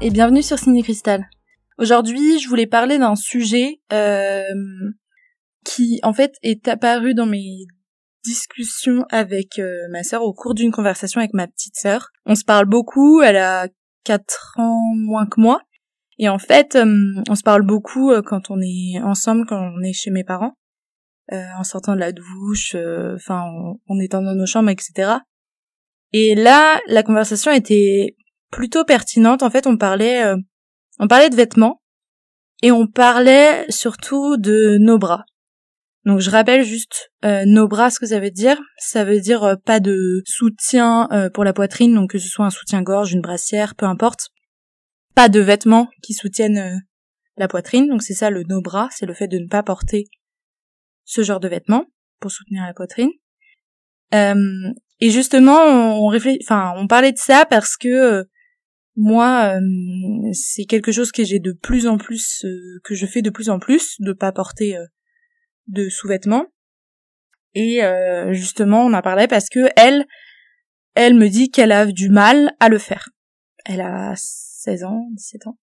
et bienvenue sur Ciné Cristal. Aujourd'hui, je voulais parler d'un sujet euh, qui en fait est apparu dans mes discussions avec euh, ma sœur au cours d'une conversation avec ma petite sœur. On se parle beaucoup, elle a 4 ans moins que moi et en fait, euh, on se parle beaucoup euh, quand on est ensemble, quand on est chez mes parents, en sortant de la douche, enfin en, en étant dans nos chambres, etc. Et là, la conversation était plutôt pertinente. En fait, on parlait, euh, on parlait de vêtements et on parlait surtout de nos bras. Donc je rappelle juste euh, nos bras, ce que ça veut dire. Ça veut dire euh, pas de soutien pour la poitrine, donc que ce soit un soutien-gorge, une brassière, peu importe. Pas de vêtements qui soutiennent la poitrine, donc c'est ça le nos bras, c'est le fait de ne pas porter ce genre de vêtements pour soutenir la poitrine. et justement, on enfin, on parlait de ça parce que moi, euh, c'est quelque chose que j'ai de plus en plus, euh, que je fais de plus en plus, de pas porter euh, de sous-vêtements. Et justement, on en parlait parce que elle, elle me dit qu'elle a du mal à le faire. Elle a 16 ans, 17 ans.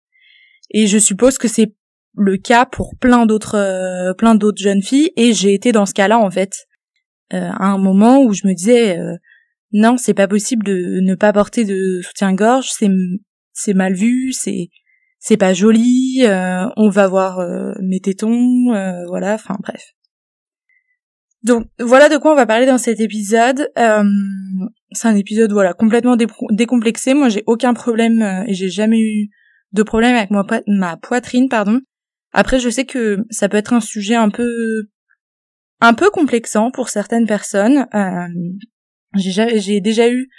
Et je suppose que c'est le cas pour plein d'autres, plein d'autres jeunes filles. Et j'ai été dans ce cas-là en fait, à un moment où je me disais non, c'est pas possible de ne pas porter de soutien-gorge, c'est c'est mal vu, c'est c'est pas joli, euh, on va voir euh, mes tétons, euh, voilà, enfin bref. Donc voilà de quoi on va parler dans cet épisode. c'est un épisode voilà complètement décomplexé. Moi j'ai aucun problème et j'ai jamais eu de problème avec ma, ma poitrine, pardon. Après je sais que ça peut être un sujet un peu un peu complexant pour certaines personnes. j'ai déjà eu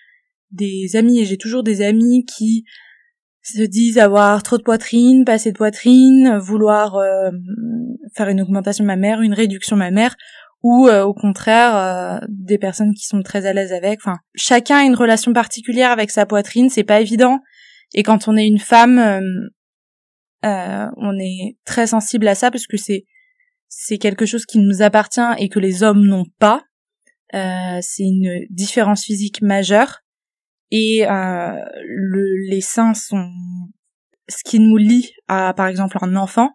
des amis et j'ai toujours des amis qui se disent avoir trop de poitrine, pas assez de poitrine, vouloir euh, faire une augmentation de ma mère, une réduction de ma mère, ou euh, au contraire euh, des personnes qui sont très à l'aise avec. Enfin, chacun a une relation particulière avec sa poitrine, c'est pas évident. Et quand on est une femme, on est très sensible à ça parce que c'est c'est quelque chose qui nous appartient et que les hommes n'ont pas. c'est une différence physique majeure et euh, le, les seins sont ce qui nous lie à par exemple un enfant.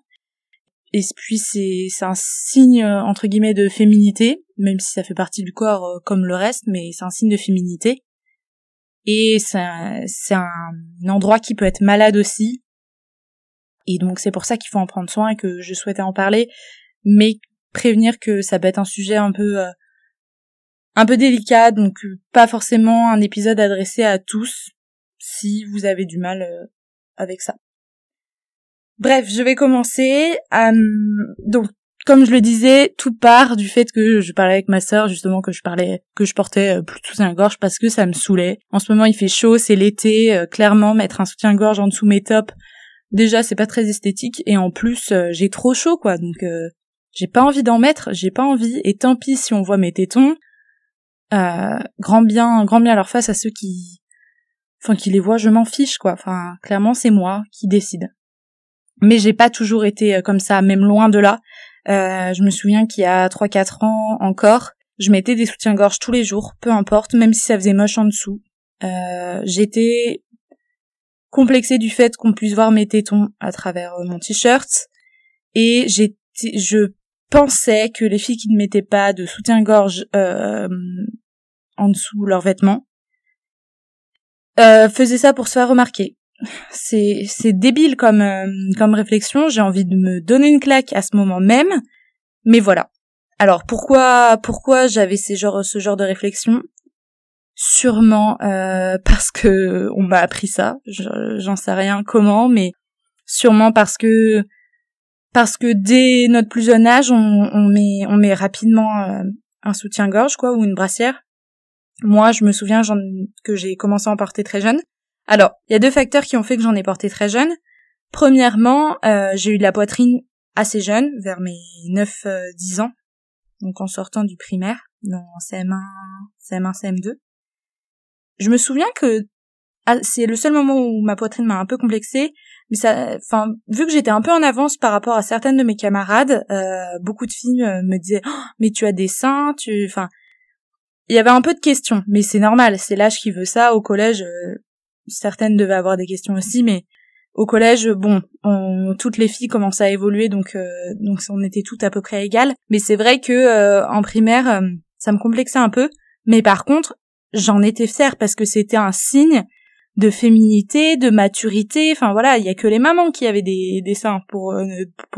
Et puis c'est c'est un signe entre guillemets de féminité même si ça fait partie du corps euh, comme le reste mais c'est un signe de féminité. Et c'est c'est un endroit qui peut être malade aussi. Et donc c'est pour ça qu'il faut en prendre soin et que je souhaitais en parler mais prévenir que ça peut être un sujet un peu euh, un peu délicat, donc euh, pas forcément un épisode adressé à tous si vous avez du mal euh, avec ça. Bref, je vais commencer. donc, comme je le disais, tout part du fait que je parlais avec ma sœur, justement que je parlais, que je portais euh, plus de soutien-gorge parce que ça me saoulait. En ce moment, il fait chaud, c'est l'été. clairement, mettre un soutien-gorge en dessous mes tops, déjà, c'est pas très esthétique. Et en plus, j'ai trop chaud, quoi. Donc, j'ai pas envie d'en mettre, j'ai pas envie. Et tant pis si on voit mes tétons. Euh, grand bien, grand bien leur face à ceux qui, enfin, qui les voient, je m'en fiche, quoi. Enfin, clairement, c'est moi qui décide. Mais j'ai pas toujours été euh, comme ça, même loin de là. Euh, je me souviens qu'il y a 3-4 ans encore, je mettais des soutiens-gorge tous les jours, peu importe, même si ça faisait moche en dessous. Euh, j'étais complexée du fait qu'on puisse voir mes tétons à travers mon t-shirt. Et j'étais, je pensais que les filles qui ne mettaient pas de soutien-gorge euh, en dessous leurs vêtements euh, faisaient ça pour se faire remarquer. C'est c'est débile comme euh, comme réflexion. J'ai envie de me donner une claque à ce moment même, mais voilà. Alors pourquoi pourquoi j'avais ces genre ce genre de réflexion? Sûrement euh, parce que on m'a appris ça. J'en sais rien comment, mais sûrement parce que parce que dès notre plus jeune âge, on, on met, on met rapidement euh, un soutien-gorge, quoi, ou une brassière. Moi, je me souviens que j'ai commencé à en porter très jeune. Alors, il y a deux facteurs qui ont fait que j'en ai porté très jeune. Premièrement, euh, j'ai eu de la poitrine assez jeune, vers mes 9-10 euh, ans, donc en sortant du primaire, dans CM1, CM1, CM2. Je me souviens que ah, c'est le seul moment où ma poitrine m'a un peu complexée, mais ça, enfin, vu que j'étais un peu en avance par rapport à certaines de mes camarades, euh, beaucoup de filles euh, me disaient oh, mais tu as des seins, tu, enfin, il y avait un peu de questions, mais c'est normal, c'est l'âge qui veut ça. Au collège, euh, certaines devaient avoir des questions aussi, mais au collège, bon, on, toutes les filles commençaient à évoluer, donc euh, on était toutes à peu près égales. Mais c'est vrai que euh, en primaire, euh, ça me complexait un peu. Mais par contre, j'en étais fière parce que c'était un signe de féminité, de maturité. Enfin voilà, il y a que les mamans qui avaient des, des seins pour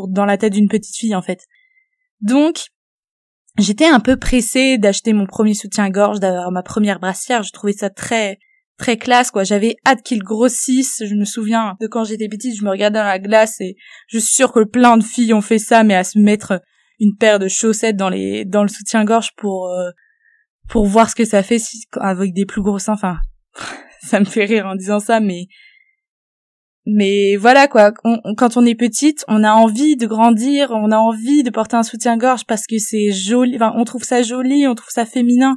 dans la tête d'une petite fille en fait. Donc j'étais un peu pressée d'acheter mon premier soutien-gorge, d'avoir ma première brassière. Je trouvais ça très très classe quoi. J'avais hâte qu'il grossisse. Je me souviens de quand j'étais petite, je me regardais dans la glace et je suis sûre que plein de filles ont fait ça, mais à se mettre une paire de chaussettes dans les dans le soutien-gorge pour euh, pour voir ce que ça fait avec des plus gros seins. Enfin, ça me fait rire en disant ça, mais mais voilà quoi. quand on est petite, on a envie de grandir, on a envie de porter un soutien-gorge parce que c'est joli. Enfin, on trouve ça joli, on trouve ça féminin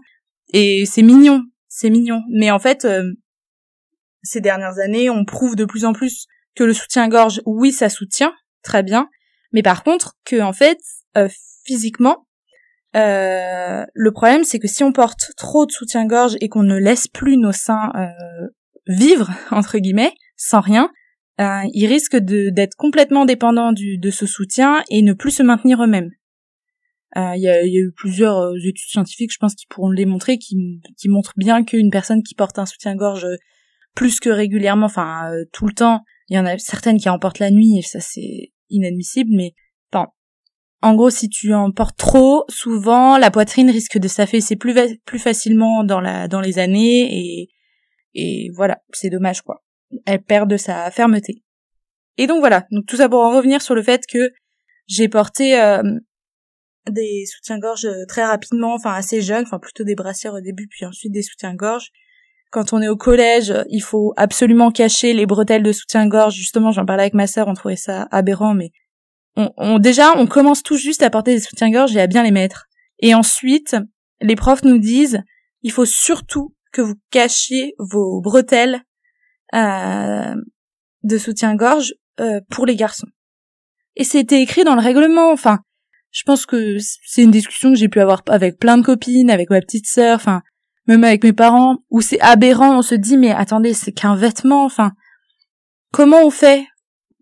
et c'est mignon c'est mignon. Mais en fait, euh, ces dernières années, on prouve de plus en plus que le soutien-gorge, oui, ça soutient, très bien, mais par contre, que en fait, euh, physiquement, euh, le problème, c'est que si on porte trop de soutien-gorge et qu'on ne laisse plus nos seins vivre entre guillemets, sans rien, ils risquent d'être complètement dépendants du, de ce soutien et ne plus se maintenir eux-mêmes. Euh, il y, a, y, a, eu plusieurs euh, études scientifiques, je pense, qui pourront le démontrer, qui, qui montrent bien qu'une personne qui porte un soutien-gorge euh, plus que régulièrement, enfin tout le temps, il y en a certaines qui en portent la nuit et ça c'est inadmissible, mais enfin, en gros, si tu en portes trop, souvent la poitrine risque de s'affaisser plus, plus facilement dans la dans les années et et voilà, c'est dommage quoi. Elle perd de sa fermeté. Et donc voilà, donc tout ça pour en revenir sur le fait que j'ai porté euh, des soutiens-gorge euh, très rapidement, enfin assez jeunes, enfin plutôt des brassières au début, puis ensuite des soutiens-gorge. Quand on est au collège, il faut absolument cacher les bretelles de soutien-gorge. Justement, j'en parlais avec ma sœur, on trouvait ça aberrant, mais on, on, déjà, on commence tout juste à porter des soutiens-gorge et à bien les mettre. Et ensuite, les profs nous disent, il faut surtout que vous cachiez vos bretelles de soutien-gorge euh, pour les garçons. Et c'était écrit dans le règlement. Enfin, je pense que c'est une discussion que j'ai pu avoir avec plein de copines, avec ma petite sœur, enfin même avec mes parents, où c'est aberrant, on se dit mais attendez, c'est qu'un vêtement, enfin comment on fait?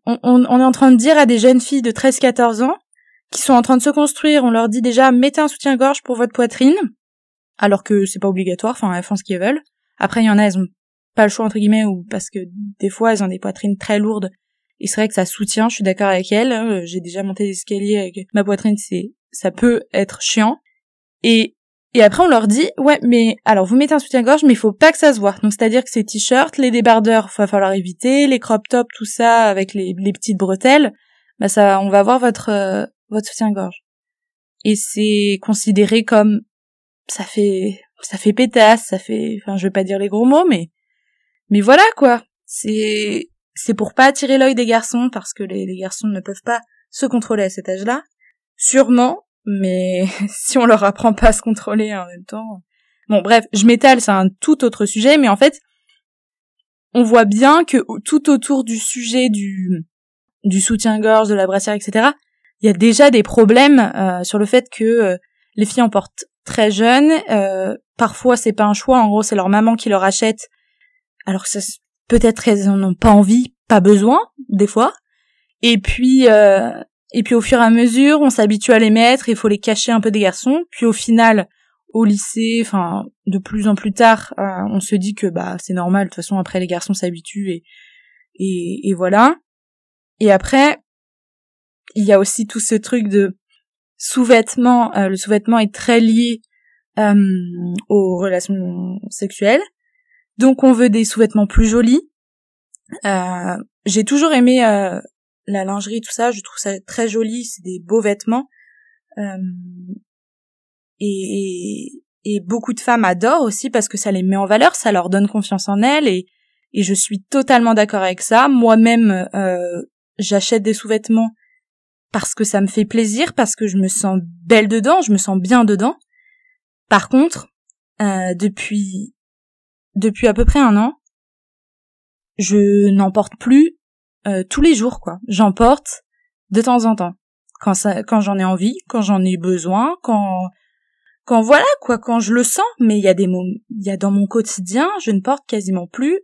On, on, est en train de dire à des jeunes filles de 13-14 ans qui sont en train de se construire, on leur dit déjà mettez un soutien-gorge pour votre poitrine, alors que c'est pas obligatoire, enfin elles font ce qu'elles veulent. Après il y en a, elles ont pas le choix entre guillemets, ou parce que des fois elles ont des poitrines très lourdes et c'est vrai que ça soutient, je suis d'accord avec elle. Hein, j'ai déjà monté l'escalier avec ma poitrine, c'est ça peut être chiant. Et et après on leur dit ouais mais alors vous mettez un soutien-gorge mais il faut pas que ça se voit. Donc c'est-à-dire que ces t-shirts, les débardeurs, va falloir éviter, les crop tops, tout ça avec les, les petites bretelles, bah ça on va voir votre euh, votre soutien-gorge. Et c'est considéré comme ça fait ça fait pétasse, ça fait enfin je vais pas dire les gros mots mais mais voilà quoi. C'est c'est pour pas attirer l'œil des garçons parce que les, garçons ne peuvent pas se contrôler à cet âge-là. Sûrement, mais si on leur apprend pas à se contrôler en même temps. Bon, bref, je m'étale, c'est un tout autre sujet, mais en fait, on voit bien que tout autour du sujet du du soutien-gorge, de la brassière, etc. Il y a déjà des problèmes euh, sur le fait que euh, les filles en portent très jeunes. Euh, parfois, c'est pas un choix. En gros, c'est leur maman qui leur achète. Alors ça, peut-être qu'elles en ont pas envie, pas besoin, des fois. Et puis, euh, et puis au fur et à mesure, on s'habitue à les mettre, il faut les cacher un peu des garçons. Puis au final, au lycée, enfin, de plus en plus tard, euh, on se dit que bah c'est normal. De toute façon, après les garçons s'habituent et, et, voilà. Et après, il y a aussi tout ce truc de sous-vêtement. Euh, le sous-vêtement est très lié aux relations sexuelles. Donc on veut des sous-vêtements plus jolis. Euh, j'ai toujours aimé euh, la lingerie, tout ça. Je trouve ça très joli. C'est des beaux vêtements. Euh, et, et, beaucoup de femmes adorent aussi parce que ça les met en valeur, ça leur donne confiance en elles. Et, et je suis totalement d'accord avec ça. Moi-même, j'achète des sous-vêtements parce que ça me fait plaisir, parce que je me sens belle dedans, je me sens bien dedans. Par contre, depuis depuis à peu près un an, je n'en porte plus euh, tous les jours, quoi. J'en porte de temps en temps, quand ça, quand j'en ai envie, quand j'en ai besoin, quand, quand voilà, quoi, quand je le sens. Mais il y a des moments, il y a dans mon quotidien, je ne porte quasiment plus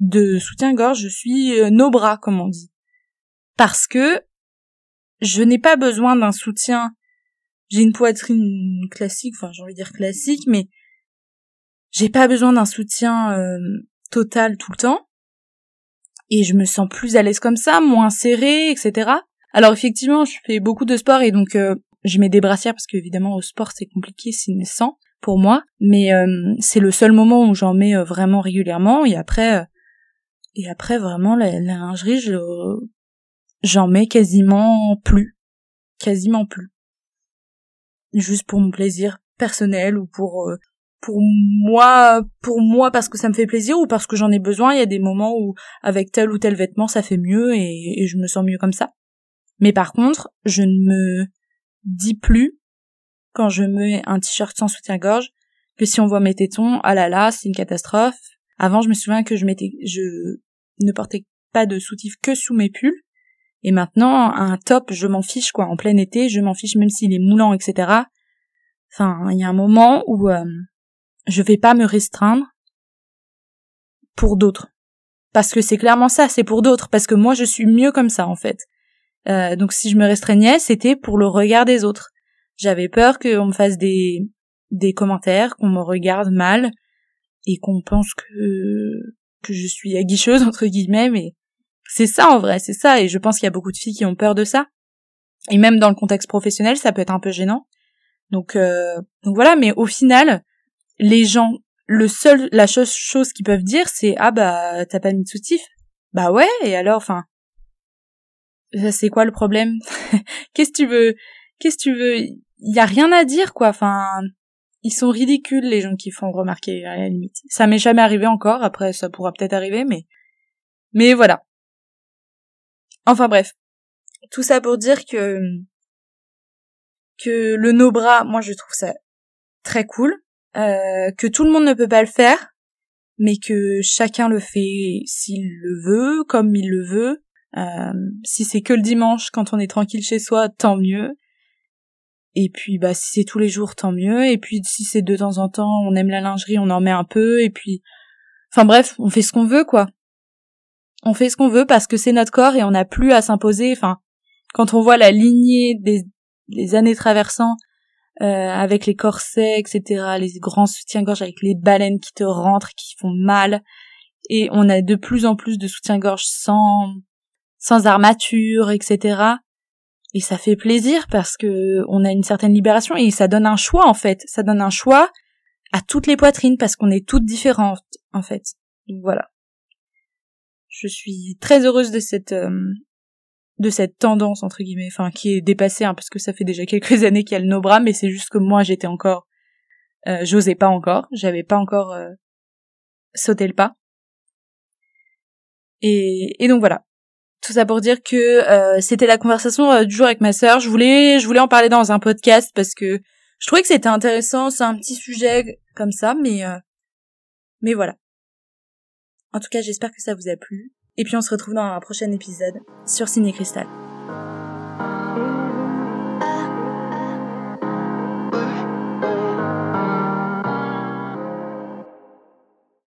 de soutien-gorge, je suis euh, nos bras, comme on dit. Parce que je n'ai pas besoin d'un soutien. J'ai une poitrine classique, enfin j'ai envie de dire classique, mais j'ai pas besoin d'un soutien euh, total tout le temps. Et je me sens plus à l'aise comme ça, moins serré, etc. Alors effectivement, je fais beaucoup de sport et donc euh, je mets des brassières parce qu'évidemment au sport c'est compliqué ne sent pour moi, mais euh, c'est le seul moment où j'en mets euh, vraiment régulièrement et après et après vraiment la, lingerie je j'en mets quasiment plus, quasiment plus, juste pour mon plaisir personnel ou pour pour moi pour moi parce que ça me fait plaisir ou parce que j'en ai besoin il y a des moments où avec tel ou tel vêtement ça fait mieux et je me sens mieux comme ça mais par contre, je ne me dis plus, quand je mets un t-shirt sans soutien-gorge, que si on voit mes tétons, ah là là, c'est une catastrophe. Avant, je me souviens que je m'étais, je ne portais pas de soutif que sous mes pulls. Et maintenant, un top, je m'en fiche, quoi. En plein été, je m'en fiche même s'il est moulant, etc. Enfin, il y a un moment où euh, je vais pas me restreindre pour d'autres. Parce que c'est clairement ça, c'est pour d'autres. Parce que moi, je suis mieux comme ça, en fait. Euh, donc si je me restreignais, c'était pour le regard des autres. J'avais peur qu'on me fasse des des commentaires, qu'on me regarde mal et qu'on pense que que je suis aguicheuse entre guillemets, mais c'est ça en vrai, c'est ça. Et je pense qu'il y a beaucoup de filles qui ont peur de ça. Et même dans le contexte professionnel, ça peut être un peu gênant. Donc euh, donc voilà. Mais au final, les gens, le seul, la chose, chose qu'ils peuvent dire, c'est ah bah t'as pas mis de soutif? Bah ouais. Et alors, enfin, c'est quoi le problème Qu'est-ce que tu veux Qu'est-ce que tu veux? Il y a rien à dire quoi. Enfin, ils sont ridicules les gens qui font remarquer à la limite. Ça m'est jamais arrivé encore. Après, ça pourra peut-être arriver, mais mais voilà. Enfin bref, tout ça pour dire que que le no bras, moi je trouve ça très cool, euh, que tout le monde ne peut pas le faire, mais que chacun le fait s'il le veut, comme il le veut, euh, si c'est que le dimanche quand on est tranquille chez soi, tant mieux. Et puis bah si c'est tous les jours, tant mieux. Et puis si c'est de temps en temps, on aime la lingerie, on en met un peu. Et puis, enfin bref, on fait ce qu'on veut quoi. On fait ce qu'on veut parce que c'est notre corps et on n'a plus à s'imposer. Enfin, quand on voit la lignée des, années traversant euh, avec les corsets, etc., les grands soutiens-gorge avec les baleines qui te rentrent, qui font mal, et on a de plus en plus de soutiens-gorge sans sans armature, etc. Et ça fait plaisir parce que on a une certaine libération et ça donne un choix en fait. Ça donne un choix à toutes les poitrines parce qu'on est toutes différentes en fait. Donc voilà. Je suis très heureuse de cette euh, de cette tendance entre guillemets, enfin qui est dépassée hein, parce que ça fait déjà quelques années qu'il y a le no bras, mais c'est juste que moi j'étais encore, euh, j'osais pas encore, j'avais pas encore euh, sauté le pas. Et, et donc voilà, tout ça pour dire que euh, c'était la conversation du jour avec ma sœur. Je voulais, je voulais en parler dans un podcast parce que je trouvais que c'était intéressant. C'est un petit sujet comme ça, mais mais voilà. En tout cas, j'espère que ça vous a plu. Et puis on se retrouve dans un prochain épisode sur Ciné Cristal.